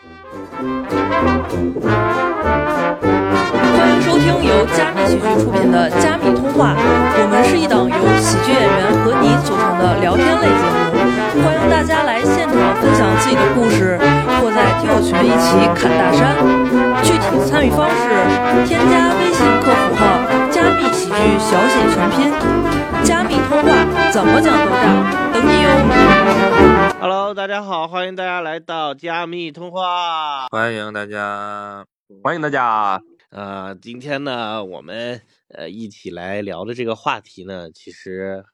欢迎收听由加密喜剧出品的《加密通话》，我们是一档由喜剧演员和你组成的聊天类节目，欢迎大家来现场分享自己的故事，或在听友群一起侃大山。具体参与方式：添加微信客服号“加密喜剧”小写全拼，“加密通话”怎么讲都炸，等你哟。Hello，大家好，欢迎大家来到加密通话。欢迎大家，欢迎大家。呃，今天呢，我们呃一起来聊的这个话题呢，其实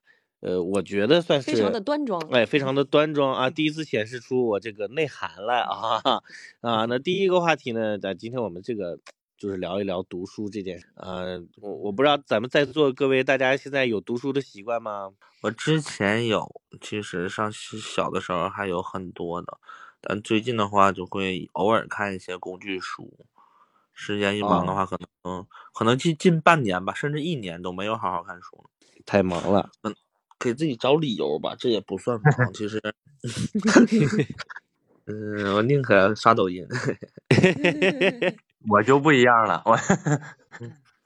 呃，我觉得算是非常的端庄哎，非常的端庄啊，第一次显示出我这个内涵来啊啊。那第一个话题呢，在今天我们这个就是聊一聊读书这件事。呃，我我不知道咱们在座各位大家现在有读书的习惯吗？我之前有，其实上小的时候还有很多的，但最近的话就会偶尔看一些工具书。时间一忙的话，可能、嗯、可能近近半年吧，甚至一年都没有好好看书了。太忙了，嗯，给自己找理由吧，这也不算忙，其实。嗯，我宁可刷抖音。我就不一样了，我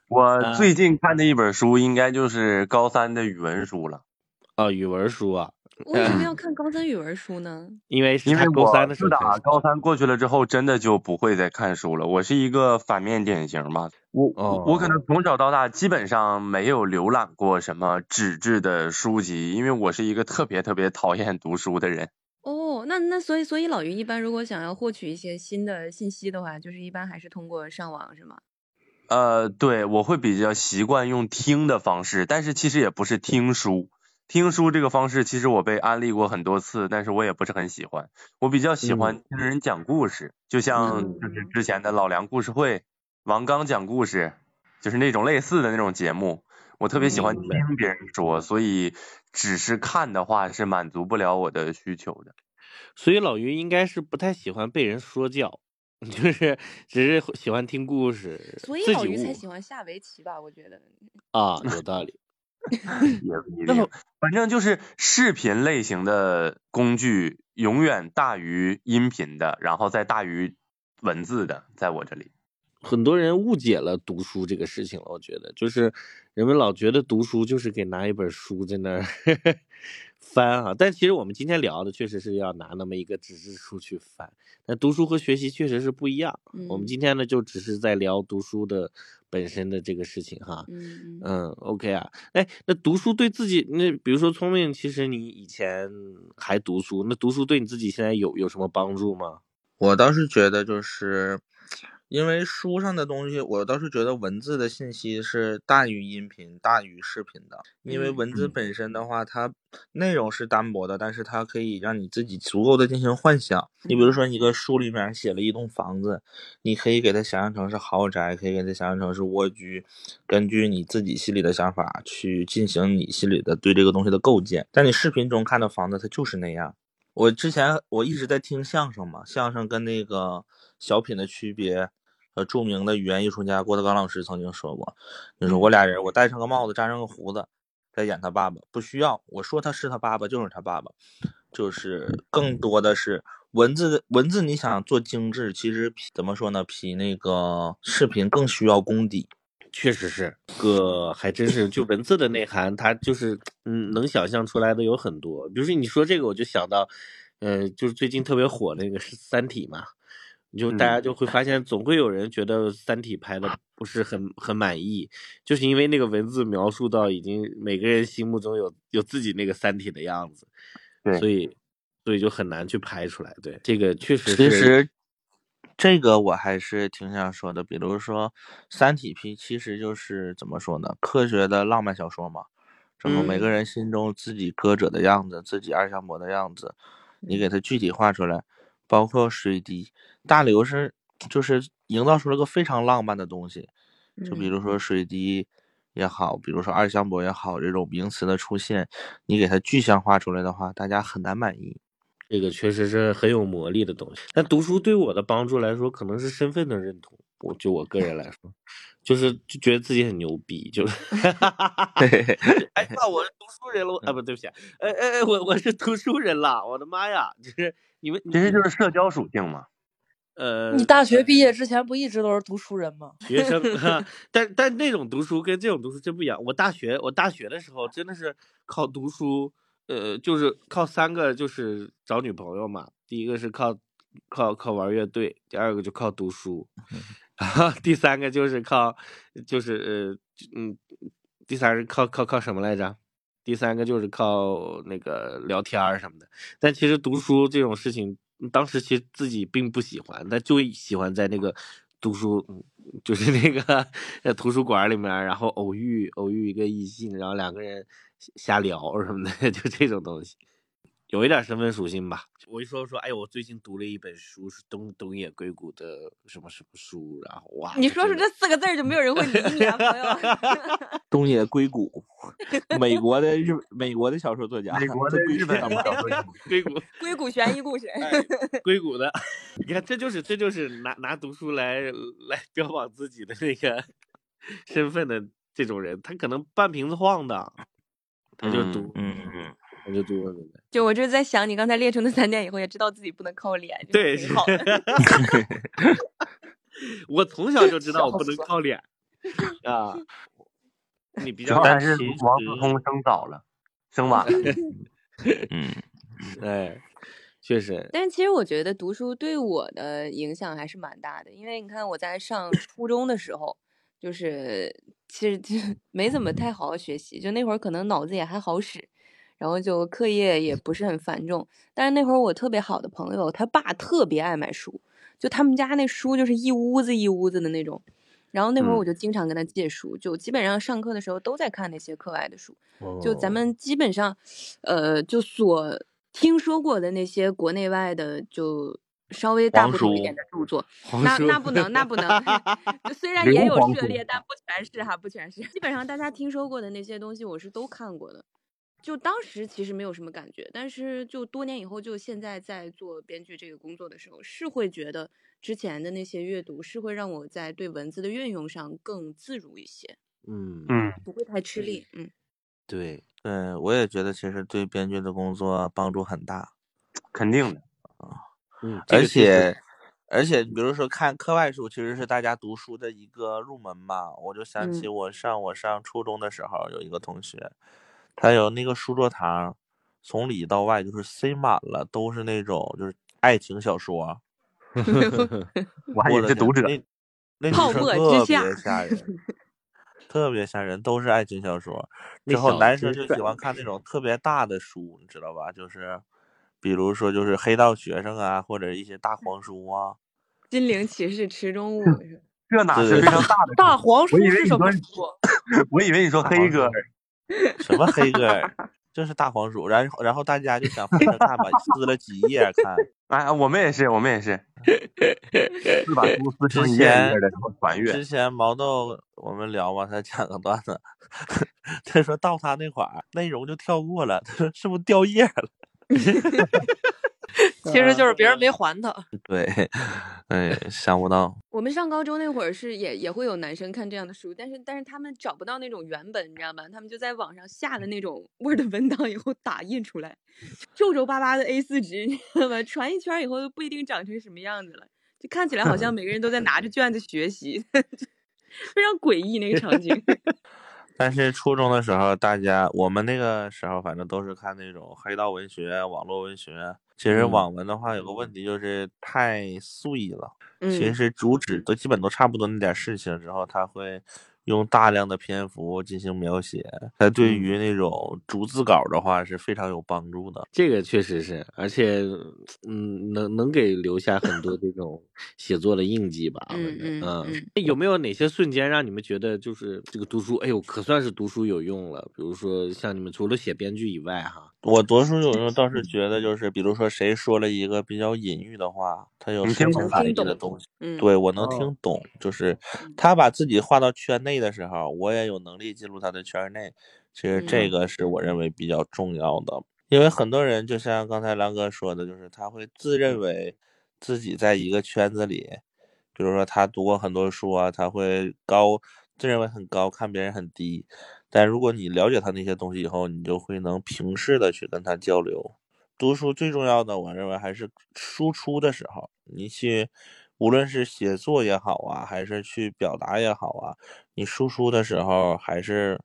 我最近看的一本书应该就是高三的语文书了。啊，语文书啊。为什么要看高三语文书呢？因为因为高三的高三过去了之后，真的就不会再看书了。我是一个反面典型嘛，我、哦、我可能从小到大基本上没有浏览过什么纸质的书籍，因为我是一个特别特别讨厌读书的人。哦，那那所以所以老于一般如果想要获取一些新的信息的话，就是一般还是通过上网是吗？呃，对，我会比较习惯用听的方式，但是其实也不是听书。听书这个方式，其实我被安利过很多次，但是我也不是很喜欢。我比较喜欢听人讲故事，嗯、就像就是之前的老梁故事会、王刚讲故事，就是那种类似的那种节目。我特别喜欢听别人说，嗯、所以只是看的话是满足不了我的需求的。所以老于应该是不太喜欢被人说教，就是只是喜欢听故事。所以老于才喜欢下围棋吧？我觉得。啊，有道理。也不一定，反正就是视频类型的工具永远大于音频的，然后再大于文字的，在我这里。很多人误解了读书这个事情了，我觉得就是人们老觉得读书就是给拿一本书在那儿翻啊，但其实我们今天聊的确实是要拿那么一个纸质书去翻，那读书和学习确实是不一样。嗯、我们今天呢就只是在聊读书的本身的这个事情哈。嗯嗯，OK 啊，哎，那读书对自己，那比如说聪明，其实你以前还读书，那读书对你自己现在有有什么帮助吗？我倒是觉得就是。因为书上的东西，我倒是觉得文字的信息是大于音频、大于视频的。因为文字本身的话，它内容是单薄的，但是它可以让你自己足够的进行幻想。你比如说，一个书里面写了一栋房子，你可以给它想象成是豪宅，可以给它想象成是蜗居，根据你自己心里的想法去进行你心里的对这个东西的构建。但你视频中看到房子，它就是那样。我之前我一直在听相声嘛，相声跟那个小品的区别。呃，著名的语言艺术家郭德纲老师曾经说过，就说我俩人，我戴上个帽子，扎上个胡子，在演他爸爸，不需要我说他是他爸爸就是他爸爸，就是更多的是文字文字，你想做精致，其实怎么说呢，比那个视频更需要功底。确实是，个还真是，就文字的内涵，它就是嗯，能想象出来的有很多。比如说你说这个，我就想到，呃，就是最近特别火那个是《三体》嘛。就大家就会发现，总会有人觉得《三体》拍的不是很很满意，就是因为那个文字描述到已经每个人心目中有有自己那个《三体》的样子，所以所以就很难去拍出来。对，这个确实其实这个我还是挺想说的。比如说，《三体》批其实就是怎么说呢？科学的浪漫小说嘛，然后每个人心中自己歌者的样子，嗯、自己二向箔的样子，你给它具体画出来。包括水滴，大刘是就是营造出了个非常浪漫的东西，就比如说水滴也好，比如说二向箔也好，这种名词的出现，你给它具象化出来的话，大家很难满意。这个确实是很有魔力的东西。但读书对我的帮助来说，可能是身份的认同。我就我个人来说，就是就觉得自己很牛逼，就是 哎那，我是读书人了，啊不对不起，哎哎哎，我我是读书人了，我的妈呀，就是你们其实就是社交属性嘛。呃，你大学毕业之前不一直都是读书人吗？学生，但但那种读书跟这种读书真不一样。我大学我大学的时候真的是靠读书，呃，就是靠三个，就是找女朋友嘛。第一个是靠靠靠玩乐队，第二个就靠读书，第三个就是靠就是呃嗯，第三是靠靠靠什么来着？第三个就是靠那个聊天儿什么的。但其实读书这种事情。当时其实自己并不喜欢，但就喜欢在那个读书，就是那个在图书馆里面，然后偶遇偶遇一个异性，然后两个人瞎聊什么的，就这种东西，有一点身份属性吧。我一说说，哎，我最近读了一本书，是东东野圭吾的什么什么书，然后哇，你说出这四个字就没有人会理你啊，朋友。东野圭吾，美国的日美国的小说作家，美国的日本小说家，硅谷 硅谷悬疑故事，硅谷的，你看这就是这就是拿拿读书来来标榜自己的那个身份的这种人，他可能半瓶子晃的，他就读，嗯嗯。我就读了。就我就是在想，你刚才列出那三点以后，也知道自己不能靠脸，对，挺好的。我从小就知道我不能靠脸啊。你比较但是王思聪生早了，生晚了。嗯，哎，确实。但是其实我觉得读书对我的影响还是蛮大的，因为你看我在上初中的时候，就是其实就没怎么太好好学习，就那会儿可能脑子也还好使。然后就课业也不是很繁重，但是那会儿我特别好的朋友，他爸特别爱买书，就他们家那书就是一屋子一屋子的那种。然后那会儿我就经常跟他借书，就基本上上课的时候都在看那些课外的书。就咱们基本上，呃，就所听说过的那些国内外的，就稍微大不同一点的著作，那那不能，那不能。就虽然也有涉猎，但不全是哈，不全是。基本上大家听说过的那些东西，我是都看过的。就当时其实没有什么感觉，但是就多年以后，就现在在做编剧这个工作的时候，是会觉得之前的那些阅读是会让我在对文字的运用上更自如一些。嗯嗯，不会太吃力。嗯，对对，我也觉得其实对编剧的工作帮助很大，肯定的啊。嗯，而且而且，比如说看课外书，其实是大家读书的一个入门嘛。我就想起我上我上初中的时候，有一个同学。还有那个书桌堂，从里到外就是塞满了，都是那种就是爱情小说。我还以为是读者。那 女生特别吓人，特别吓人，都是爱情小说。之后男生就喜欢看那种特别大的书，你知道吧？就是，比如说就是黑道学生啊，或者一些大黄书啊。金陵骑士池中物，这哪是非常大的大黄书？是什么书？我以为你说黑哥。什么黑哥？这是大黄鼠，然后然后大家就想翻着看吧，撕了几页看。哎，我们也是，我们也是。是把书撕成一页的，然后传阅。之前毛豆我们聊嘛，他讲个段子，他说到他那块儿内容就跳过了，他说是不是掉页了？其实就是别人没还他。对，哎，想不到。我们上高中那会儿是也也会有男生看这样的书，但是但是他们找不到那种原本，你知道吧？他们就在网上下的那种 Word 文档以后打印出来，皱皱巴巴的 A 四纸，你知道吧？传一圈以后都不一定长成什么样子了，就看起来好像 每个人都在拿着卷子学习，非常诡异那个场景。但是初中的时候，大家我们那个时候反正都是看那种黑道文学、网络文学。其实网文的话有个问题就是太碎了，其实主旨都基本都差不多那点事情之后，他会用大量的篇幅进行描写，它对于那种逐字稿的话是非常有帮助的。这个确实是，而且嗯，能能给留下很多这种 写作的印记吧。嗯嗯嗯。有没有哪些瞬间让你们觉得就是这个读书，哎呦，可算是读书有用了？比如说像你们除了写编剧以外，哈。我读书有时候倒是觉得，就是比如说谁说了一个比较隐喻的话，他有深层含义的东西，对我能听懂。就是他把自己画到圈内的时候，我也有能力进入他的圈内。其实这个是我认为比较重要的，因为很多人就像刚才狼哥说的，就是他会自认为自己在一个圈子里，比如说他读过很多书啊，他会高自认为很高，看别人很低。但如果你了解他那些东西以后，你就会能平视的去跟他交流。读书最重要的，我认为还是输出的时候，你去，无论是写作也好啊，还是去表达也好啊，你输出的时候还是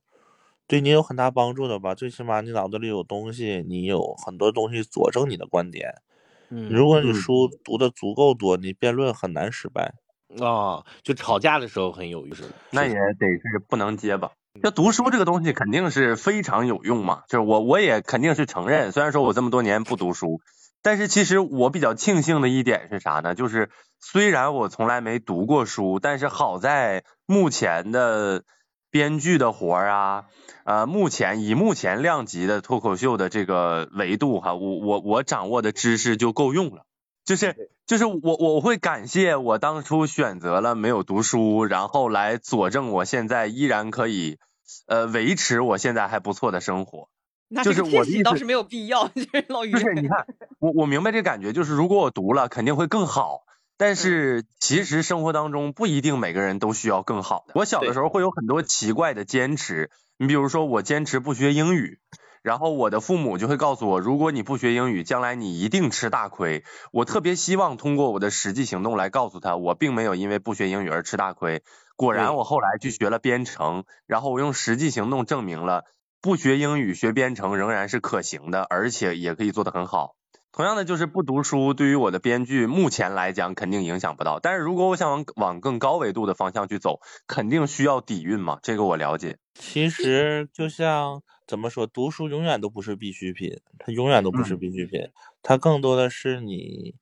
对你有很大帮助的吧。最起码你脑子里有东西，你有很多东西佐证你的观点。嗯，如果你嗯书读的足够多，你辩论很难失败。哦，就吵架的时候很有意思，那也得是不能结巴。就读书这个东西肯定是非常有用嘛，就是我我也肯定是承认，虽然说我这么多年不读书，但是其实我比较庆幸的一点是啥呢？就是虽然我从来没读过书，但是好在目前的编剧的活儿啊，呃，目前以目前量级的脱口秀的这个维度哈，我我我掌握的知识就够用了。就是就是我我会感谢我当初选择了没有读书，然后来佐证我现在依然可以呃维持我现在还不错的生活。那就是我的意思倒是没有必要，就是老于就是你看，我我明白这感觉，就是如果我读了肯定会更好，但是其实生活当中不一定每个人都需要更好的。我小的时候会有很多奇怪的坚持，你比如说我坚持不学英语。然后我的父母就会告诉我，如果你不学英语，将来你一定吃大亏。我特别希望通过我的实际行动来告诉他，我并没有因为不学英语而吃大亏。果然，我后来去学了编程，然后我用实际行动证明了，不学英语学编程仍然是可行的，而且也可以做得很好。同样的，就是不读书对于我的编剧目前来讲肯定影响不到，但是如果我想往往更高维度的方向去走，肯定需要底蕴嘛，这个我了解。其实就像怎么说，读书永远都不是必需品，它永远都不是嗯必需品，它更多的是你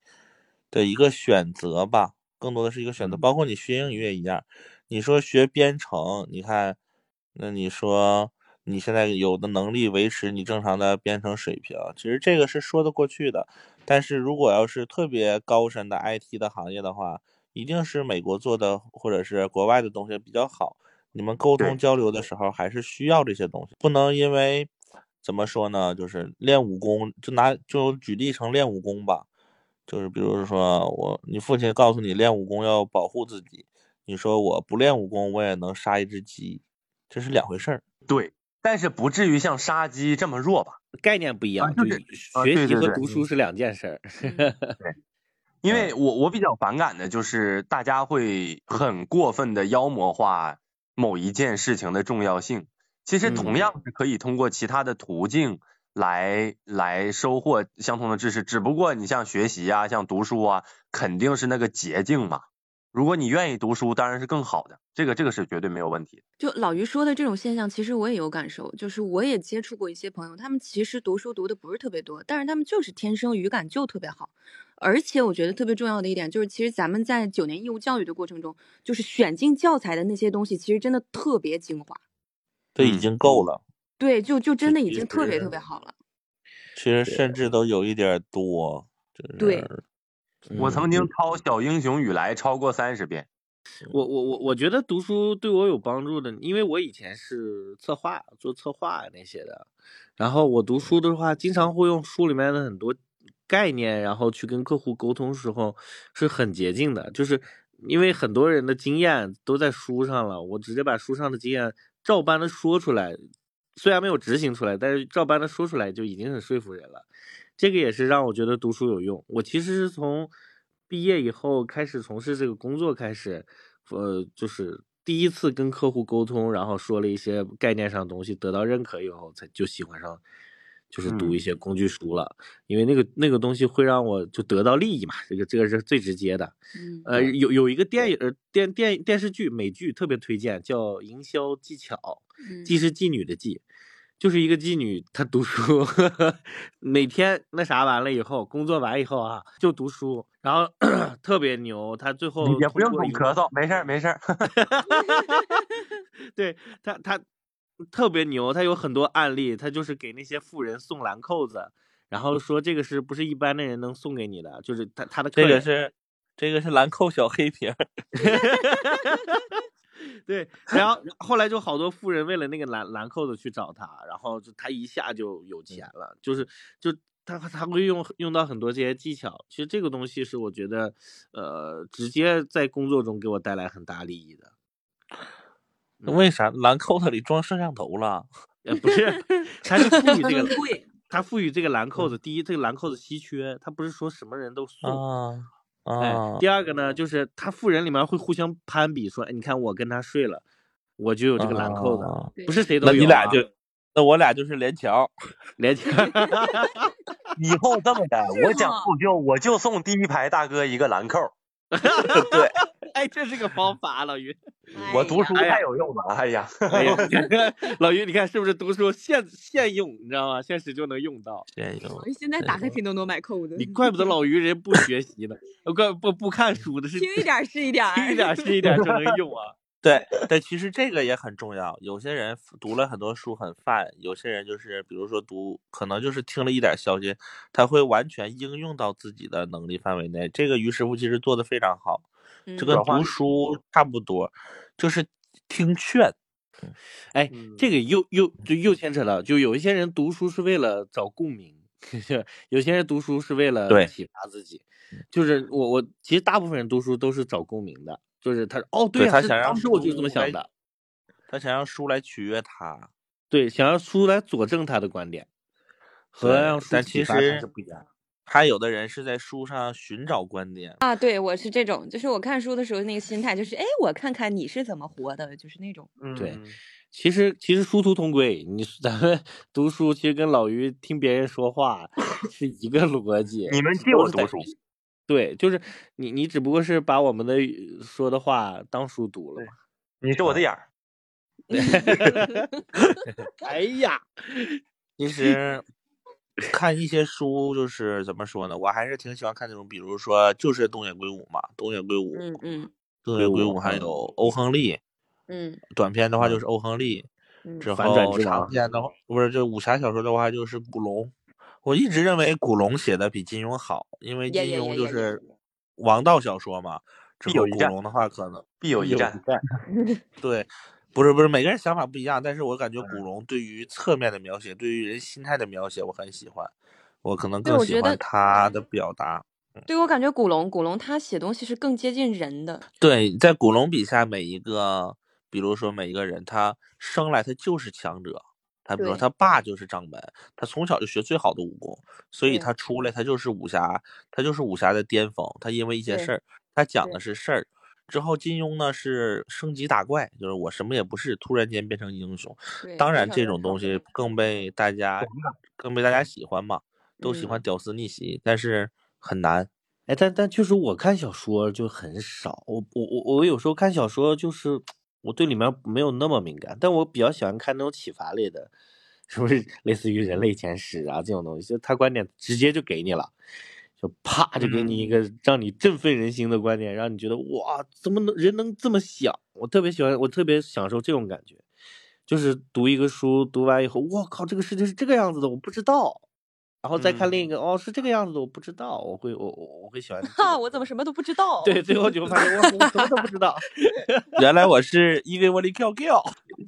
的一个选择吧，更多的是一个选择。嗯包括你学英语也一样，你说学编程，你看，那你说你现在有的能力维持你正常的编程水平，其实这个是说得过去的。但是如果要是特别高深的 IT 的行业的话，一定是美国做的或者是国外的东西比较好。你们沟通交流的时候还是需要这些东西，不能因为怎么说呢，就是练武功，就拿就举例成练武功吧，就是比如说我你父亲告诉你练武功要保护自己，你说我不练武功我也能杀一只鸡，这是两回事儿。对，但是不至于像杀鸡这么弱吧？概念不一样，就就是啊学习和读书是两件事儿。因为我我比较反感的就是大家会很过分的妖魔化某一件事情的重要性。其实同嗯样是可以通过其他的途径来来收获相同的知识，只不过你像学习啊，像读书啊，肯定是那个捷径嘛。如果你愿意读书，当然是更好的，这个这个是绝对没有问题的。就老于说的这种现象，其实我也有感受，就是我也接触过一些朋友，他们其实读书读的不是特别多，但是他们就是天生语感就特别好。而且我觉得特别重要的一点就是，其实咱们在九年义务教育的过程中，就是选进教材的那些东西，其实真的特别精华。这已嗯经够了，对，就就真的已经特别特别好了。其实甚至都有一点多。就是、对我曾嗯经抄《小英雄雨来》超过三十遍。我我我我觉得读书对我有帮助的，因为我以前是策划做策划那些的，然后我读书的话，经常会用书里面的很多概念，然后去跟客户沟通时候是很捷径的，就是因为很多人的经验都在书上了，我直接把书上的经验照搬的说出来，虽然没有执行出来，但是照搬的说出来就已经很说服人了。这个也是让我觉得读书有用。我其实是从毕业以后开始从事这个工作开始，呃，就是第一次跟客户沟通，然后说了一些概念上的东西，得到认可以后，才就喜欢上，就是读一些工具书了。因为那个那个东西会让我就得到利益嘛，这个这个是最直接的。嗯呃，有有一个电影、呃电电电视剧美剧特别推荐，叫《营销技巧》。嗯既是妓女的妓，就是一个妓女，她读书，每天那啥完了以后，工作完以后啊，就读书，然后 特别牛。她最后也不用总咳嗽，没事儿没事儿。对她她特别牛，她有很多案例，她就是给那些富人送蓝扣子，然后说这个是不是一般的人能送给你的，就是她她的客人这个是这个是兰蔻小黑瓶儿，对，然后后来就好多富人为了那个蓝蓝扣子去找他，然后就他一下就有钱了，就是就他他会用用到很多这些技巧。其实这个东西是我觉得，呃，直接在工作中给我带来很大利益的。为啥兰蔻子里装摄像头了？呃，不是，他是赋予这个，他赋予这个蓝扣子，第一，这个蓝扣子稀缺，他不是说什么人都送，啊，哎啊，，第二个呢，就是他富人里面会互相攀比，说，哎，你看我跟他睡了，我就有这个兰蔻的，啊不是谁。都有、啊。那你俩就，那我俩就是连桥。连桥以后这么的，我讲不就我就送第一排大哥一个兰蔻，对，哎，这是个方法，老于。我读书太有用了，哎呀，哎呀，老于，你看是不是读书现现用，你知道吗？现实就能用到。现用现在打开拼多多买扣子，你怪不得老于人不学习呢，呃怪不不看书的是听一点是一点儿，听一点是一点就能用啊。对，但其实这个也很重要。有些人读了很多书很泛，有些人就是比如说读，可能就是听了一点消息，他会完全应用到自己的能力范围内。这个于师傅其实做的非常好，嗯这个读书差不多，就是听劝。哎，这个又又就又牵扯到，就有一些人读书是为了找共鸣，有些人读书是为了启发自己。就是我我其实大部分人读书都是找共鸣的，就是他哦对他想让当时我就这么想的，他想让书来取悦他，对，想让书来佐证他的观点，和对让书但其他实是不一样的。还有的人是在书上寻找观点。啊，对我是这种，就是我看书的时候那个心态就是，哎，我看看你是怎么活的，就是那种。对嗯其实其实殊途同归，你 咱们读书其实跟老于听别人说话 是一个逻辑。你们借我读书，对，就是你你只不过是把我们的说的话当书读了嘛。你是我的眼儿，哎呀，其实看一些书，就是怎么说呢？我还是挺喜欢看那种，比如说就是东野圭吾嘛，东野圭吾，嗯嗯东野圭吾还有欧亨利。嗯短篇的话就是欧亨利，嗯，之反转后长篇的话不是就武侠小说的话就是古龙。我一直认为古龙写的比金庸好，因为金庸就是王道小说嘛。之后古龙的话可能必有一战。对，不是不是，每个人想法不一样，但是我感觉古龙对于侧面的描写，对于人心态的描写，我很喜欢，我可能更喜欢他的表达。对我感觉古龙，古龙他写东西是更接近人的。对，在古龙笔下，每一个，比如说每一个人，他生来他就是强者，他比如说他爸就是掌门，他从小就学最好的武功，所以他出来他就是武侠，他就是武侠的巅峰。他因为一些事儿，他讲的是事儿。之后金庸呢是升级打怪，就是我什么也不是，突然间变成英雄。当然，这种东西更被大家更被大家喜欢嘛，都喜嗯欢屌丝逆袭，但是很难。哎，但但确实我看小说就很少，我我我我有时候看小说就是我对里面没有那么敏感，但我比较喜欢看那种启发类的，是不是类似于人类简史啊这种东西，就他观点直接就给你了。就啪就给你一个让你振奋人心的观点，让你觉得哇，怎么能人能这么想？我特别喜欢，我特别享受这种感觉，就是读一个书，读完以后，我靠，这个世界是这个样子的，我不知道。然后再看另一个，哦，是这个样子的，我不知道。我会，我我我会喜欢这哈，种。我怎么什么都不知道？对，最后就会发现我我什么都不知道。原来我是因为我的 Q Q，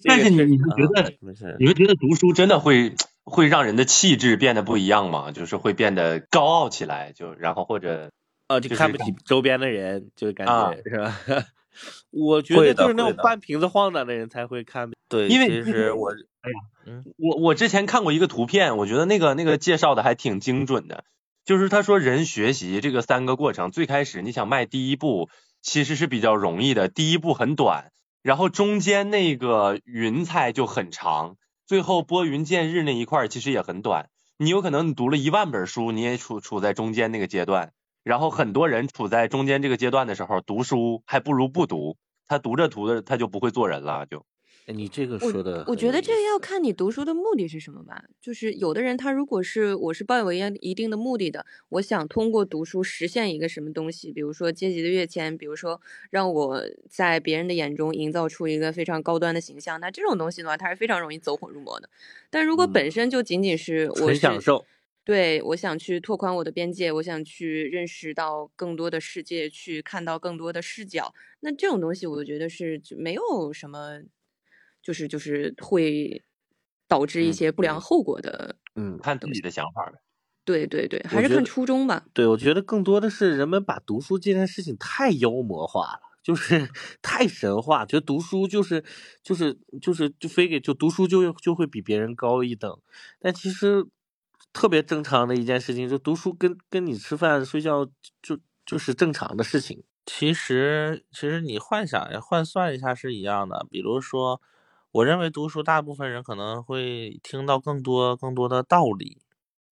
但是你你们觉得。你们觉得读书真的会会让人的气质变得不一样吗？就是会变得高傲起来，就然后或者哦，就就看不起周边的人，就感啊觉是吧？我觉得就是那种半瓶子晃荡的人才会看。对，因为其实我哎呀我我之前看过一个图片，我觉得那个那个介绍的还挺精准的，就是他说人学习这个三个过程，最开始你想迈第一步其实是比较容易的，第一步很短，然后中间那个云彩就很长，最后拨云见日那一块其实也很短。你有可能你读了一万本书，你也处处在中间那个阶段，然后很多人处在中间这个阶段的时候，读书还不如不读，他读着读着他就不会做人了，就。哎你这个说的，我觉得这个要看你读书的目的是什么吧。就是有的人他如果是我是抱有一一定的目的的，我想通过读书实现一个什么东西，比如说阶级的跃迁，比如说让我在别人的眼中营造出一个非常高端的形象，那这种东西的话，它是非常容易走火入魔的。但如果本身就仅仅是我享受。对，我想去拓宽我的边界，我想去认识到更多的世界，去看到更多的视角。那这种东西，我觉得是没有什么，就是就是会导致一嗯些不良后果的。嗯，看自己的想法呗。对对对，还是看初衷吧。对，我觉得更多的是人们把读书这件事情太妖魔化了，就是 太神话，觉得读书就是就是就是就非给就读书就就会比别人高一等，但其实特别正常的一件事情，就读书跟跟你吃饭睡觉就就是正常的事情。其实，其实你幻想换算一下是一样的。比如说，我认为读书，大部分人可能会听到更多更多的道理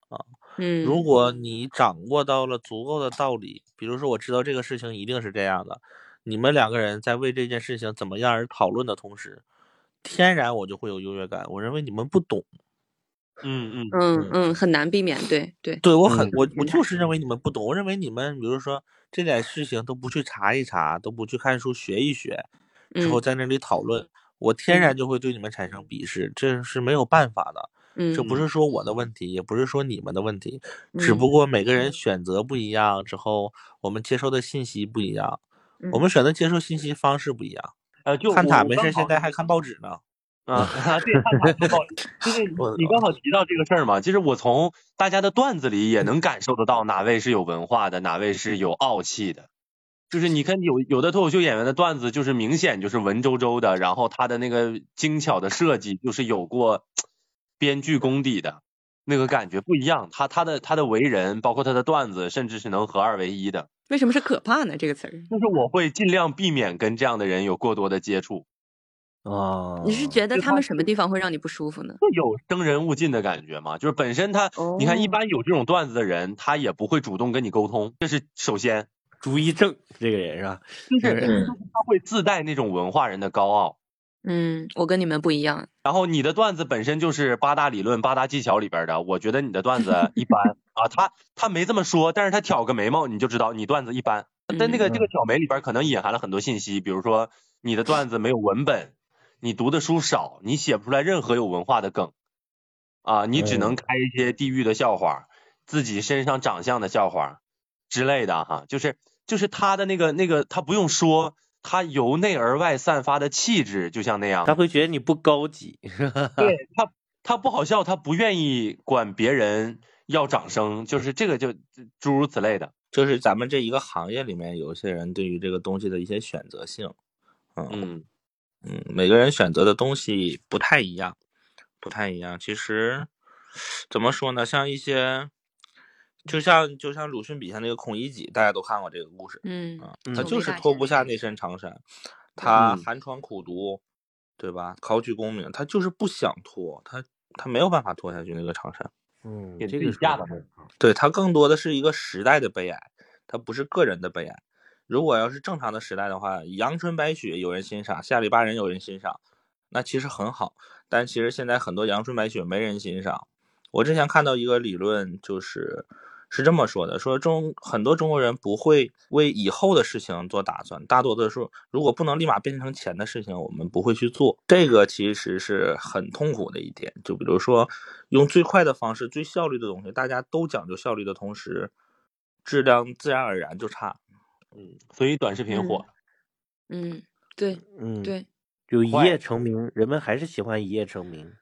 啊。嗯，如果你掌握到了足够的道理，比如说我知道这个事情一定是这样的，你们两个人在为这件事情怎么样而讨论的同时，天然我就会有优越感。我认为你们不懂。嗯嗯嗯嗯，很难避免，对对。对我很嗯我我就是认为你们不懂，我认为你们比如说这点事情都不去查一查，都不去看书学一学，之后嗯在那里讨论，我天然就会对你们产生鄙视，这是没有办法的。嗯，这不是说我的问题，也不是说你们的问题，只嗯不过每个人选择不一样，之后我们接收的信息不一样，我嗯们选择接受信息方式不一样。呃，就看我我刚好他没事，现在还看报纸呢。啊，对，看他看报纸，就是 你刚好提到这个事儿嘛，其实我从大家的段子里也能感受得到哪位是有文化的，哪位是有傲气的。就是你看有有的脱口秀演员的段子，就是明显就是文绉绉的，然后他的那个精巧的设计，就是有过编剧功底的那个感觉不一样。他他的他的为人，包括他的段子，甚至是能合二为一的。为什么是可怕呢？这个词儿，就是我会尽量避免跟这样的人有过多的接触。哦，你是觉得他他们什么地方会让你不舒服呢？会有生人勿近的感觉吗？就是本身他，你看一哦般有这种段子的人，他也不会主动跟你沟通，这是首先，朱一正这个人是吧？就是嗯他会自带那种文化人的高傲。嗯，我跟你们不一样。然后你的段子本身就是八大理论、八大技巧里边的，我觉得你的段子一般 啊。他他没这么说，但是他挑个眉毛，你就知道你段子一般。但那个嗯这个挑眉里边可能隐含了很多信息，比如说你的段子没有文本，你读的书少，你写不出来任何有文化的梗啊，你只能开一些地域的笑话，自己身上长相的笑话之类的哈，就是就是他的那个那个他不用说，他由内而外散发的气质就像那样。他会觉得你不高级，对他，他不好笑，他不愿意管别人要掌声，就是这个就诸如此类的。就是咱们这一个行业里面，有些人对于这个东西的一些选择性，嗯嗯嗯，每个人选择的东西不太一样，不太一样。其实怎么说呢？像一些，就像就像鲁迅笔下那个孔乙己，大家都看过这个故事嗯他就是脱不下那身长衫，他嗯寒窗苦读，对吧？考取功名，他就是不想脱，他他没有办法脱下去那个长衫。嗯，给这个的对他更多的是一个时代的悲哀，他不是个人的悲哀。如果要是正常的时代的话，阳春白雪有人欣赏，下里巴人有人欣赏，那其实很好。但其实现在很多阳春白雪没人欣赏。我之前看到一个理论，就是是这么说的：说中很多中国人不会为以后的事情做打算，大多的数如果不能立马变成钱的事情，我们不会去做。这个其实是很痛苦的一点。就比如说，用最快的方式、最效率的东西，大家都讲究效率的同时，质量自然而然就差。嗯，所以短视频火。嗯，对嗯，对，就一夜成名，人们还是喜欢一夜成名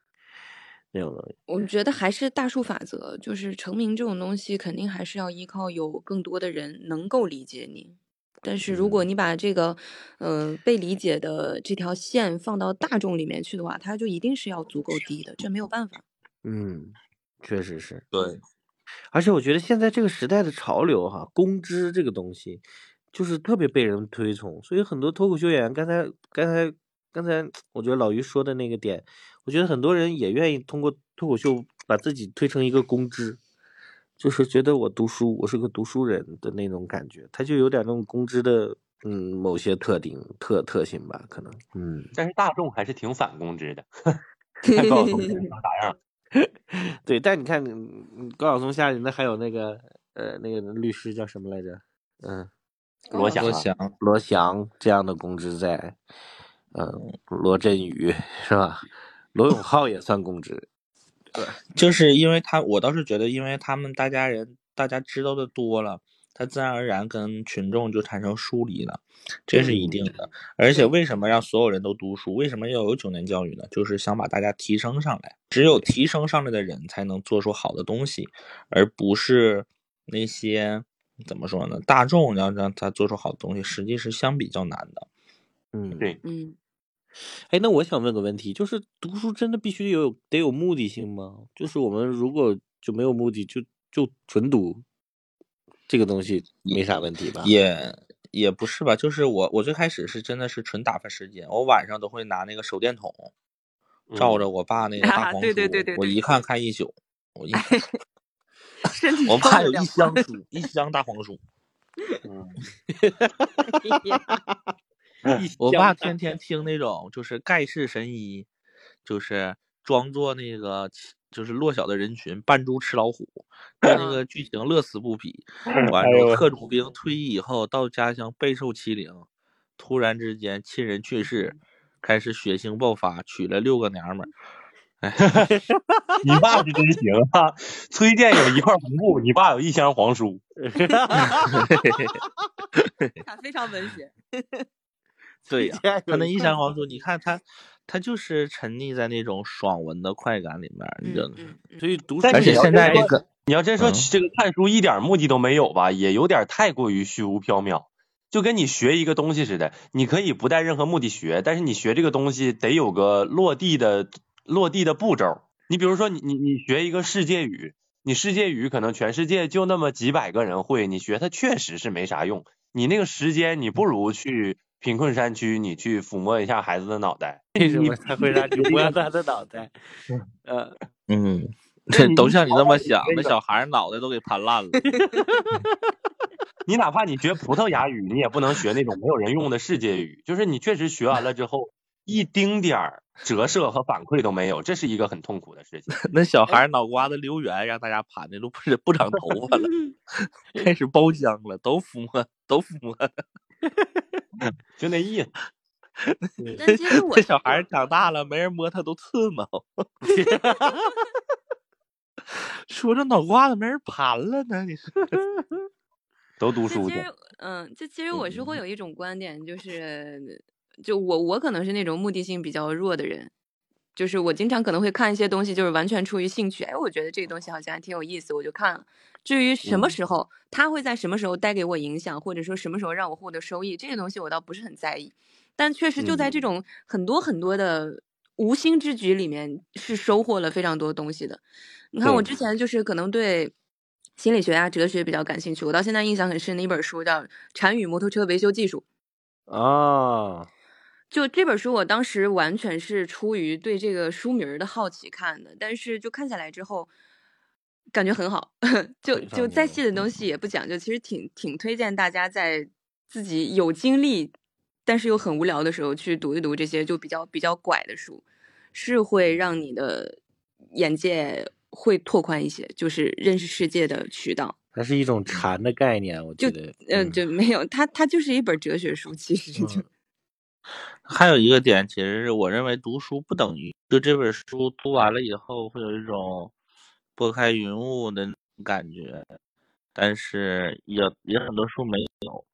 那种东西。我觉得还是大数法则，就是成名这种东西，肯定还是要依靠有更多的人能够理解你。但是如果你把这个，呃，被理解的这条线放到大众里面去的话，它就一定是要足够低的，这没有办法。嗯，确实是。对，而且我觉得现在这个时代的潮流哈，公知这个东西，就是特别被人推崇，所以很多脱口秀演员，刚才刚才刚才，我觉得老于说的那个点，我觉得很多人也愿意通过脱口秀把自己推成一个公知，就是觉得我读书，我是个读书人的那种感觉，他就有点那种公知的嗯某些特定特特性吧，可能嗯但是大众还是挺反公知的。看高晓松长啥样？对，但你看高晓松下里那还有那个呃那个律师叫什么来着？嗯。罗翔罗翔罗翔这样的公知在，嗯，罗振宇是吧？罗永浩也算公知，就是因为他，我倒是觉得，因为他们大家人大家知道的多了，他自然而然跟群众就产生疏离了，这是一定的。而且为什么让所有人都读书？为什么要有九年教育呢？就是想把大家提升上来，只有提升上来的人才能做出好的东西，而不是那些怎么说呢？大众要让他做出好的东西，实际是相比较难的。嗯，对。嗯，哎，那我想问个问题，就是读书真的必须有得有目的性吗？就是我们如果就没有目的，就就纯读，这个东西没啥问题吧？也也不是吧，就是我我最开始是真的是纯打发时间，我晚上都会拿那个手电筒照着我爸那个大啊 黄书，对对对对对我一看看一宿，我一 我爸有一箱书，一箱大黄书，嗯，我爸天天听那种就是盖世神医，就是装作那个就是弱小的人群扮猪吃老虎，对那个 剧情乐此不疲。完之后，哎呦特种兵退役以后到家乡备受欺凌，突然之间亲人去世，开始血腥爆发，娶了六个娘们儿。你爸是真行啊！崔健有一块红布，你爸有一箱黄书。他非常文学。对呀、他那一山黄书，你看他，他就是沉溺在那种爽文的快感里面，你知道吗？嗯嗯所以读书但是而且现在这个，你要真说嗯这个看书一点目的都没有吧，也有点太过于虚无缥缈。就跟你学一个东西似的，你可以不带任何目的学，但是你学这个东西得有个落地的落地的步骤。你比如说你你你学一个世界语，你世界语可能全世界就那么几百个人会，你学它确实是没啥用。你那个时间，你不如去贫困山区，你去抚摸一下孩子的脑袋。为什么他会让你摸他的脑袋？呃，嗯，那你都像你那么想，这个那小孩脑袋都给盘烂了。你哪怕你学葡萄牙语，你也不能学那种没有人用的世界语。就是你确实学完了之后，一丁点儿折射和反馈都没有，这是一个很痛苦的事情。那小孩脑瓜子溜圆，让大家盘的都不是不长头发了，开始包浆了，都抚摸，都抚摸。就那意思。但其实我这小孩长大了，没人摸他都刺挠。说这脑瓜子没人盘了呢，你说？都读书去就其实，嗯，就其实我是会有一种观点，就是，就我我可能是那种目的性比较弱的人，就是我经常可能会看一些东西，就是完全出于兴趣，哎，我觉得这个东西好像还挺有意思，我就看了。至于什么时候，它会在什么时候带给我影响，或者说什么时候让我获得收益，这些东西我倒不是很在意。但确实就在这种很多很多的无心之举里面，是收获了非常多东西的。你看，我之前就是可能对心理学啊、哲学比较感兴趣，我到现在印象很深的一本书叫《禅语摩托车维修技术》。啊，就这本书，我当时完全是出于对这个书名的好奇看的，但是就看下来之后，感觉很好，就就再细的东西也不讲究，其实挺挺推荐大家在自己有精力，但是又很无聊的时候去读一读这些就比较比较拐的书，是会让你的眼界会拓宽一些，就是认识世界的渠道。它是一种禅的概念，我就觉得。呃，嗯就没有它，它就是一本哲学书，其实就。嗯 还有一个点，其实是我认为读书不等于就这本书读完了以后会有一种拨开云雾的感觉，但是也也很多书没有，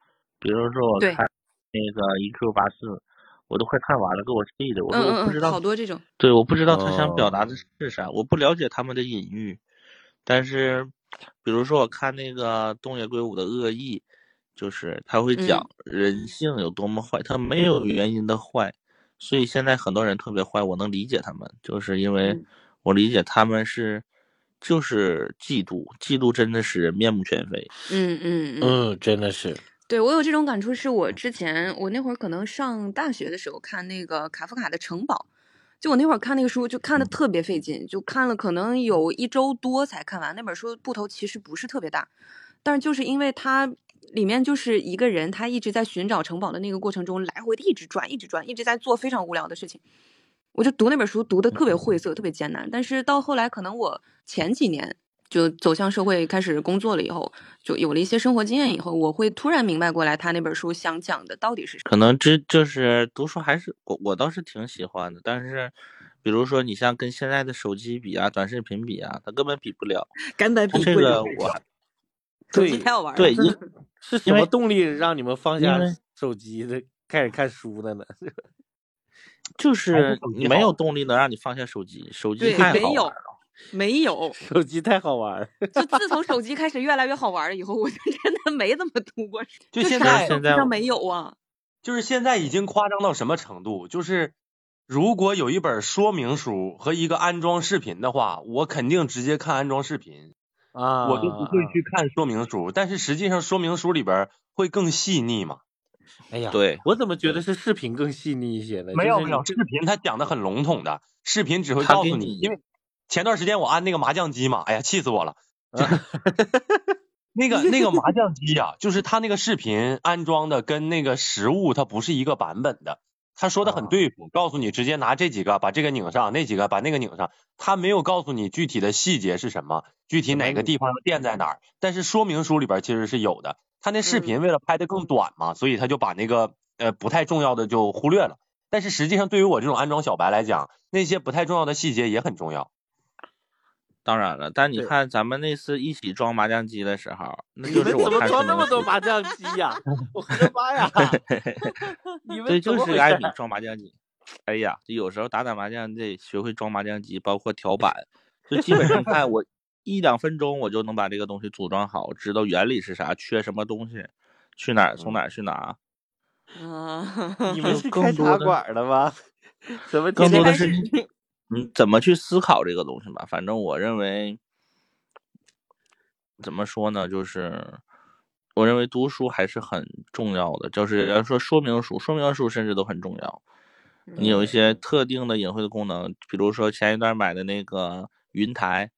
比如说我看那个一 Q 八四，我都快看完了，给我气的，我说我不知道好多这种。对，我不知道他想表哦达的是啥，我不了解他们的隐喻。但是，比如说我看那个东野圭吾的《恶意》，就是他会嗯讲人性有多么坏，他没有原因的坏。所以现在很多人特别坏，我能理解他们，就是因为嗯我理解他们是就是嫉妒，嫉妒真的使人面目全非。嗯嗯嗯，嗯，真的是。对我有这种感触，是我之前我那会儿可能上大学的时候看那个卡夫卡的《城堡》，就我那会儿看那个书就看的特别费劲，就看了可能有一周多才看完。那本书部头其实不是特别大，但是就是因为它里面就是一个人，他一直在寻找城堡的那个过程中，来回的一直转，一直转，一直在做非常无聊的事情。我就读那本书读的特别晦涩，特别艰难。但是到后来，可能我前几年就走向社会，开始工作了以后，就有了一些生活经验以后，我会突然明白过来，他那本书想讲的到底是什么。可能这就是读书还是我我倒是挺喜欢的，但是比如说你像跟现在的手机比啊、短视频比啊，它根本比不了。根本这个我还手机对太好玩了。对，因是什么动力让你们放下手机的，开始看书的呢？就是你没有动力能让你放下手机，手机对，没有太好玩了。，没有。手机太好玩儿。就自从 手机开始越来越好玩了以后，我就真的没怎么读过就现在现在没有啊。就是现在已经夸张到什么程度？就是如果有一本说明书和一个安装视频的话，我肯定直接看安装视频。啊，我就不会去看说明书。但是实际上说明书里边会更细腻嘛。哎呀，对，我怎么觉得是视频更细腻一些呢？没有没有，就是视频它讲的很笼统的，视频只会告诉你，你因为前段时间我安那个麻将机嘛，哎呀，气死我了。那个那个麻将机呀、就是它那个视频安装的跟那个实物它不是一个版本的。他说的很对付，告诉你直接拿这几个把这个拧上，那几个把那个拧上，他没有告诉你具体的细节是什么，具体哪个地方的电在哪儿。但是说明书里边其实是有的。他那视频为了拍的更短嘛，所以他就把那个呃不太重要的就忽略了。但是实际上对于我这种安装小白来讲，那些不太重要的细节也很重要。当然了，但你看咱们那次一起装麻将机的时候，那就是我装那么多麻将机呀？我的妈呀！你们对，怎就是艾米 装麻将机。哎呀，有时候打打麻将得学会装麻将机，包括调板，就基本上看我一两分钟我就能把这个东西组装好，知道原理是啥，缺什么东西，去哪儿从哪儿去拿。啊，你们是更多的开茶馆的吗？怎么更多的是你你怎么去思考这个东西吧。反正我认为，怎么说呢，就是我认为读书还是很重要的。就是要说说明书，说明书甚至都很重要。你有一些特定的隐晦的功能，比如说前一段买的那个云台，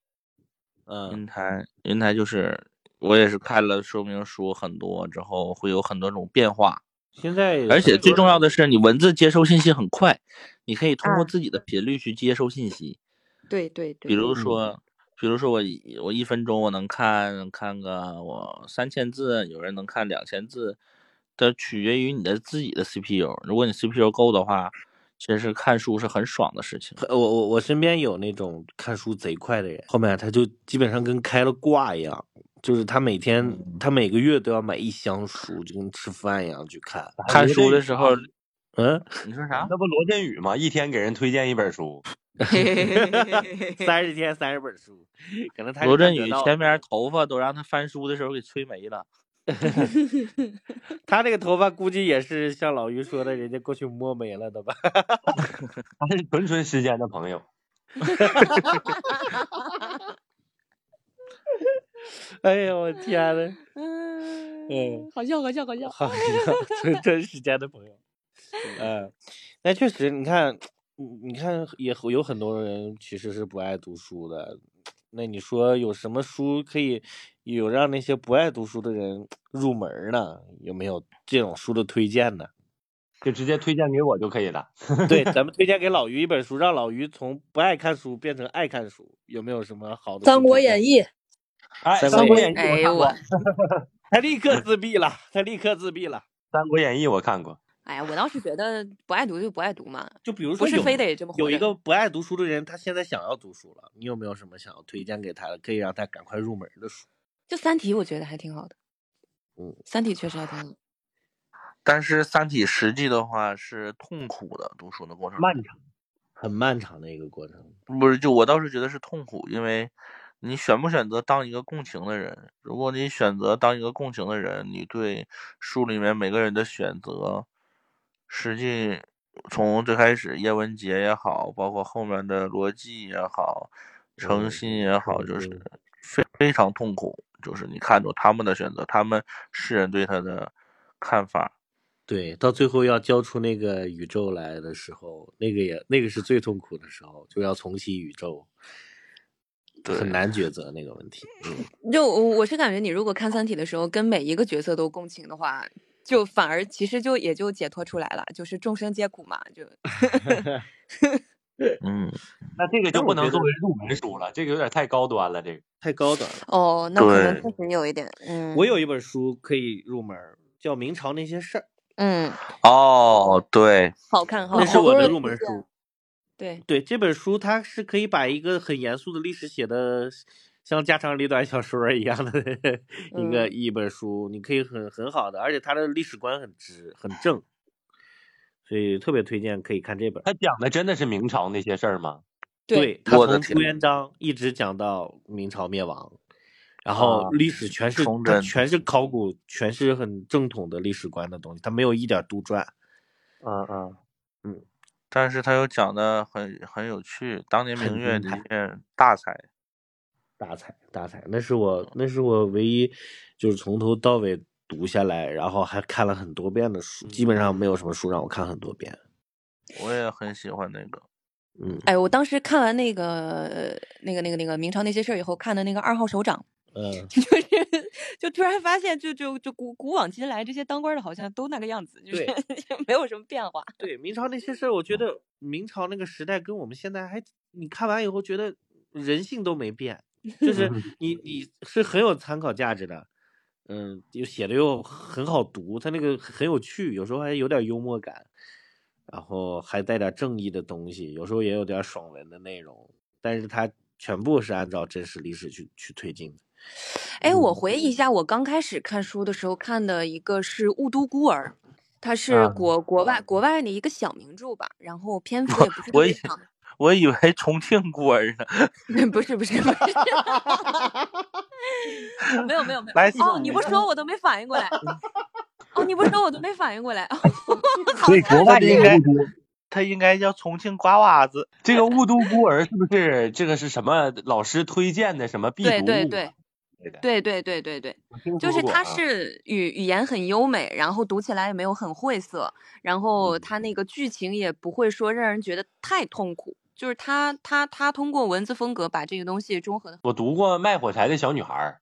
嗯云台，云台就是我也是看了说明书很多之后，会有很多种变化。现在而且最重要的是，你文字接收信息很快，你可以通过啊自己的频率去接收信息。对对对，比如说，比如说我一我一分钟我能看看个我三千字，有人能看两千字，这取决于你的自己的 CPU。如果你 CPU 够的话，其实看书是很爽的事情。我我我身边有那种看书贼快的人，后面他就基本上跟开了挂一样，就是他每天他每个月都要买一箱书，就跟吃饭一样去看。看书的时候，嗯，你说啥？那不罗振宇吗？一天给人推荐一本书，三十天三十本书，可能他罗振宇前面头发都让他翻书的时候给吹没了。他这个头发估计也是像老于说的，人家过去摸没了的吧？他是纯纯时间的朋友。哎呦我天呐，嗯，好笑好笑好笑。好笑真真时间的朋友。嗯，那确实，你看，你看也有很多人其实是不爱读书的。那你说有什么书可以有让那些不爱读书的人入门呢？有没有这种书的推荐呢？就直接推荐给我就可以了。对，咱们推荐给老于一本书，让老于从不爱看书变成爱看书，有没有什么好的？《三国演义》哎，三《国国演演义》哎呦我我看过，，他立刻自闭了，他立刻自闭了。《三国演义》我看过。哎呀，我倒是觉得不爱读就不爱读嘛，就比如说有不是非得这么有一个不爱读书的人，他现在想要读书了，你有没有什么想要推荐给他的，可以让他赶快入门的书？就《三体》，我觉得还挺好的。嗯，《三体》确实还挺好。但是《三体》实际的话是痛苦的，读书的过程漫长。很漫长的一个过程。不是，就我倒是觉得是痛苦，因为你选不选择当一个共情的人？如果你选择当一个共情的人，你对书里面每个人的选择，实际从最开始叶文洁也好，包括后面的罗辑也好，诚嗯心也好，就嗯是非非常痛苦。就是你看着他们的选择，他们世人对他的看法，对，到最后要交出那个宇宙来的时候，那个也那个是最痛苦的时候，就要重启宇宙，对很难抉择那个问题。嗯，就我我是感觉，你如果看《三体》的时候跟每一个角色都共情的话，就反而其实就也就解脱出来了，就是众生皆苦嘛，就 嗯，那这个就不能作为入门书了，这个有点太高端了。这个太高端了。哦，那可能对确实有一点，嗯，我有一本书可以入门，叫《明朝那些事儿嗯，哦，对，好看，好看》，那看，是我的入门书。对，对这本书，它是可以把一个很严肃的历史写的像家长里短小说一样的 一个、嗯一本书，你可以很很好的，而且它的历史观很直很正，所以特别推荐可以看这本。他讲的真的是明朝那些事儿吗？对，他从朱元璋一直讲到明朝灭亡，然后啊历史全是全是考古，全是很正统的历史观的东西，他没有一点杜撰。嗯嗯，但是他又讲的很很有趣，当年明月的很精彩一片大才。大才大才，那是我那是我唯一就是从头到尾读下来，然后还看了很多遍的书，基本上没有什么书让我看很多遍。我也很喜欢那个。嗯哎，我当时看完那个那个那个那个明朝那些事儿以后，看的那个二号首长，嗯，就是就突然发现，就就就古古往今来，这些当官的好像都那个样子，就是 对没有什么变化。对明朝那些事儿，我觉得明朝那个时代跟我们现在还，你看完以后觉得人性都没变，就是 你你是很有参考价值的，嗯，又写的又很好读，它那个很有趣，有时候还有点幽默感，然后还带点正义的东西，有时候也有点爽文的内容，但是它全部是按照真实历史去去推进的。哎，我回忆一下，我刚开始看书的时候看的一个是《雾都孤儿》，它是啊国国外国外的一个小名著吧，然后篇幅也不是特我以别长。我以为重庆孤儿呢。不是不是不是，没有没有没有。来 哦，你不说我都没反应过来。哦，你不说我都没反应过来。所以国外这应该个雾都它应该叫重庆瓜娃子。这个雾都孤儿是不是这个是什么老师推荐的什么必读物？对对对对，对对对对就是它是语语言很优美，然后读起来也没有很晦涩，然后嗯它那个剧情也不会说让人觉得太痛苦，就是它它它通过文字风格把这个东西中和的。我读过卖火柴的小女孩儿，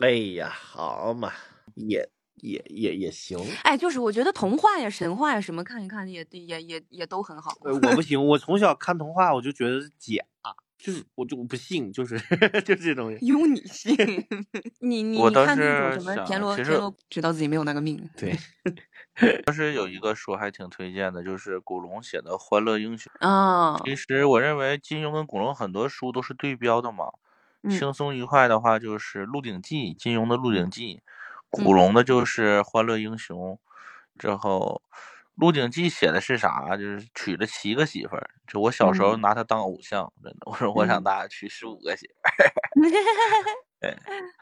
哎呀，好嘛，也也也也行。哎，就是我觉得童话呀、神话呀什么看一看也也也也都很好。呃，我不行，我从小看童话我就觉得是假，就是我就我不信，就是 就是这种人。有你信？你你我倒你看什么田螺其实田螺，知道自己没有那个命。对，当时有一个书还挺推荐的，就是古龙写的《欢乐英雄》。啊，其实我认为金庸跟古龙很多书都是对标的嘛。嗯轻松愉快的话就是《鹿鼎记》，金庸的《鹿鼎记》，嗯古龙的就是《欢乐英雄》。之后，《鹿鼎记》写的是啥？就是娶了七个媳妇儿。就我小时候嗯拿他当偶像，真的。我说我长嗯大娶十五个媳妇儿。对，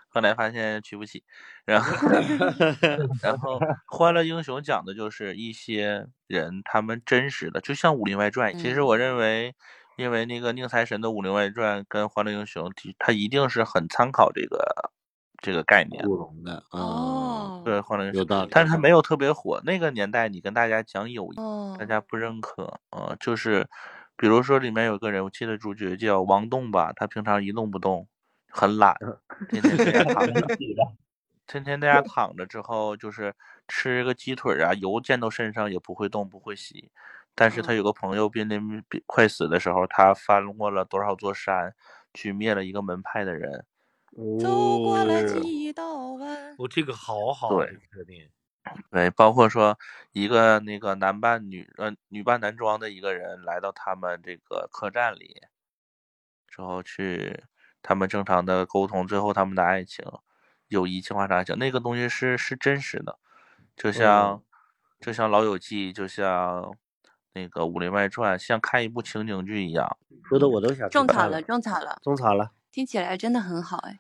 后来发现娶不起，然后 然后《欢乐英雄》讲的就是一些人他们真实的，就像《武林外传》。其实嗯我认为，因为那个宁财神的《武林外传》跟《欢乐英雄》，他一定是很参考这个这个概念。古龙的啊，哦对，《欢乐英雄有》，道理。但是他没有特别火。那个年代，你跟大家讲友谊，哦大家不认可，呃，就是比如说里面有个人，我记得主角叫王栋吧，他平常一动不动，很懒，天天在家躺着，天天在家躺着之后，就是吃个鸡腿啊，油溅到身上也不会动，不会洗。但是他有个朋友濒临快死的时候，他翻过了多少座山，去灭了一个门派的人。走过了哦几道弯。哦，这个好好，对。对，包括说一个那个男扮女呃女扮男装的一个人来到他们这个客栈里，之后去他们正常的沟通，最后他们的爱情、友谊、情话啥情，那个东西是是真实的，就像、就像《老友记》，就像那个《武林外传》，像看一部情景剧一样。说的我都想种草了，，种草了，种草了。听起来真的很好哎。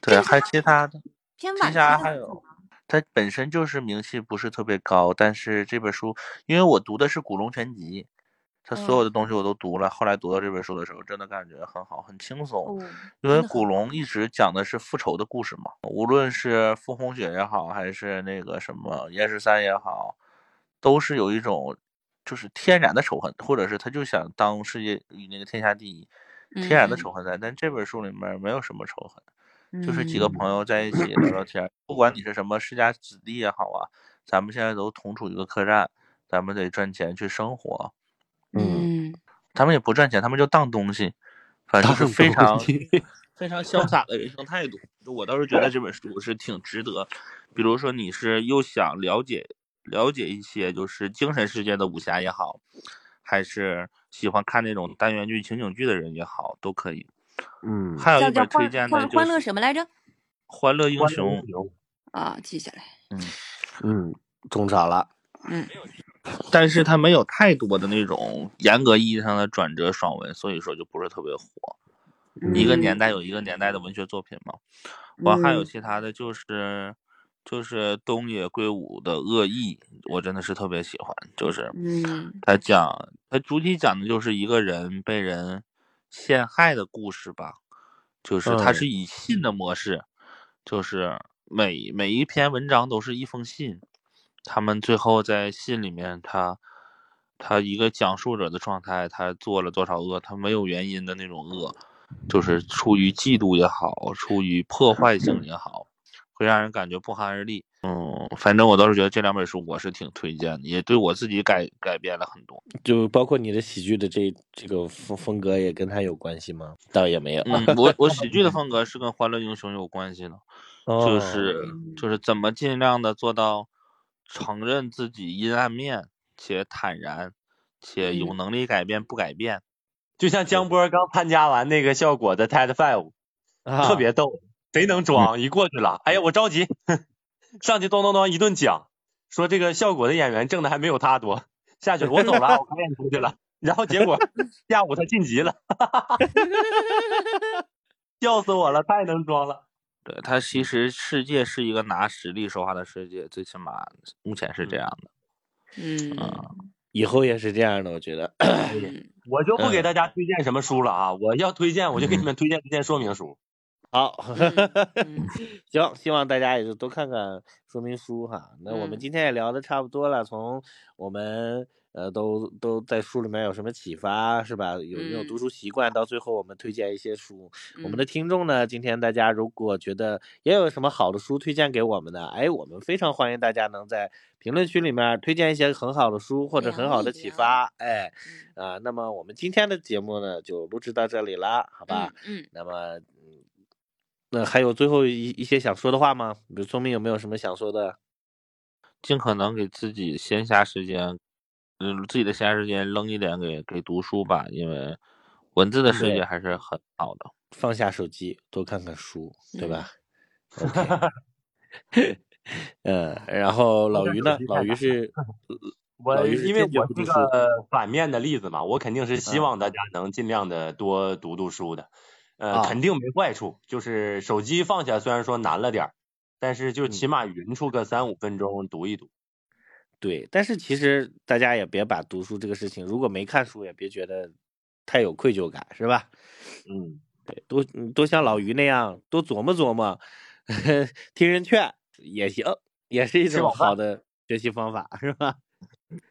对，还其他的。偏晚接下还有，它本身就是名气不是特别高，但是这本书，因为我读的是古龙全集，它所有的东西我都读了。后来读到这本书的时候，真的感觉很好，很轻松。哦，因为古龙一直讲的是复仇的故事嘛，无论是傅红雪也好，还是那个什么阎十三也好，都是有一种就是天然的仇恨，或者是他就想当世界与那个天下第一，天然的嗯仇恨在。但这本书里面没有什么仇恨，就是几个嗯朋友在一起聊聊天儿，不管你是什么世家子弟也好啊，咱们现在都同处一个客栈，咱们得赚钱去生活。嗯他们也不赚钱，他们就当东西，反正就是非常 非常潇洒的人生态度。我倒是觉得这本书是挺值得，比如说你是又想了解了解一些就是精神世界的武侠也好，还是喜欢看那种单元剧、情景剧的人也好，都可以。嗯，还有一本推荐的就是欢欢乐什么来着？《欢乐英雄》，啊，记下来。嗯，种草了。嗯但是它没有太多的那种严格意义上的转折爽文，所以说就不是特别火。一个年代有一个年代的文学作品嘛。我还有嗯其他的就是就是东野圭吾的《恶意》，我真的是特别喜欢。就是嗯他讲他主体讲的就是一个人被人陷害的故事吧。就是它嗯是以信的模式，就是每每一篇文章都是一封信，他们最后在信里面他。他一个讲述者的状态，他做了多少恶，他没有原因的那种恶，就是出于嫉妒也好，出于破坏性也好，会让人感觉不寒而栗。嗯，反正我倒是觉得这两本书我是挺推荐的，也对我自己改改变了很多。就包括你的喜剧的这这个风风格也跟他有关系吗？倒也没有。嗯，我 我喜剧的风格是跟《欢乐英雄》有关系的，哦就是就是怎么尽量的做到承认自己阴暗面，且坦然，且有嗯能力改变不改变。就像江波刚参加完那个效果的 TED Five，啊特别逗，贼能装，一过去了，哎呀，我着急，上去咚咚咚一顿讲，说这个效果的演员挣的还没有他多，下去了，我走了，我表演出去了，然后结果 下午他晋级了，笑死我了，太能装了。对他其实世界是一个拿实力说话的世界，最起码目前是这样的。嗯以后也是这样的，我觉得。嗯我就不给大家推荐什么书了啊，我要推荐我就给你们推荐推荐说明书。好，嗯 行，希望大家也就多看看说明书哈。那我们嗯今天也聊的差不多了，从我们呃都都在书里面有什么启发是吧？有没有嗯读书习惯？到最后我们推荐一些书。我们嗯的听众呢，今天大家如果觉得也有什么好的书推荐给我们的，哎，我们非常欢迎大家能在评论区里面推荐一些很好的书或者很好的启发，哎嗯啊、那么我们今天的节目呢就录制到这里了，好吧？嗯那么，嗯，那还有最后一一些想说的话吗？比如聪明有没有什么想说的？尽可能给自己闲暇时间，嗯，自己的闲暇时间扔一点给给读书吧，因为文字的世界还是很好的。放下手机，多看看书，对吧、OK，嗯，然后老于呢？老于是我老于是因为我是不读书个反面的例子嘛，我肯定是希嗯望大家能尽量的多读读书的，呃，啊肯定没坏处。就是手机放下，虽然说难了点儿，但是就嗯起码匀出个三五分钟读一读。对，但是其实大家也别把读书这个事情，如果没看书，也别觉得太有愧疚感，是吧？嗯，对，多嗯多像老于那样，多琢磨琢磨，听人劝也行，也是一种好的学习方法，是吧？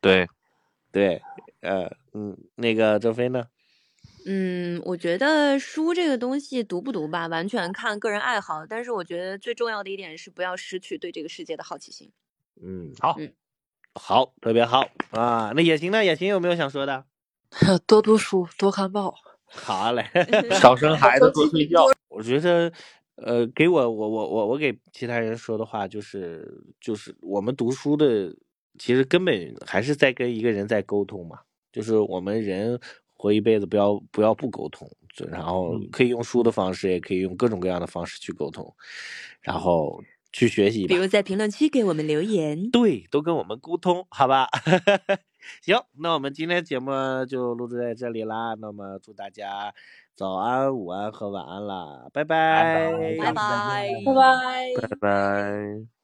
对，对，呃，嗯，那个周飞呢？嗯，我觉得书这个东西读不读吧，完全看个人爱好。但是我觉得最重要的一点是不要失去对这个世界的好奇心。嗯，好嗯好，特别好啊。那也行呢？也行有没有想说的？多读书，多看报。好嘞，少生孩子多睡觉。我觉得，呃，给我我我我我给其他人说的话就是就是我们读书的，其实根本还是在跟一个人在沟通嘛，就是我们人活一辈子不要不要不沟通，就然后嗯可以用书的方式，也可以用各种各样的方式去沟通，然后去学习比。如在评论区给我们留言。对，都跟我们沟通，好吧？行，那我们今天节目就录制在这里啦。那么祝大家早安、午安和晚安啦，拜拜，拜拜，拜拜。拜拜。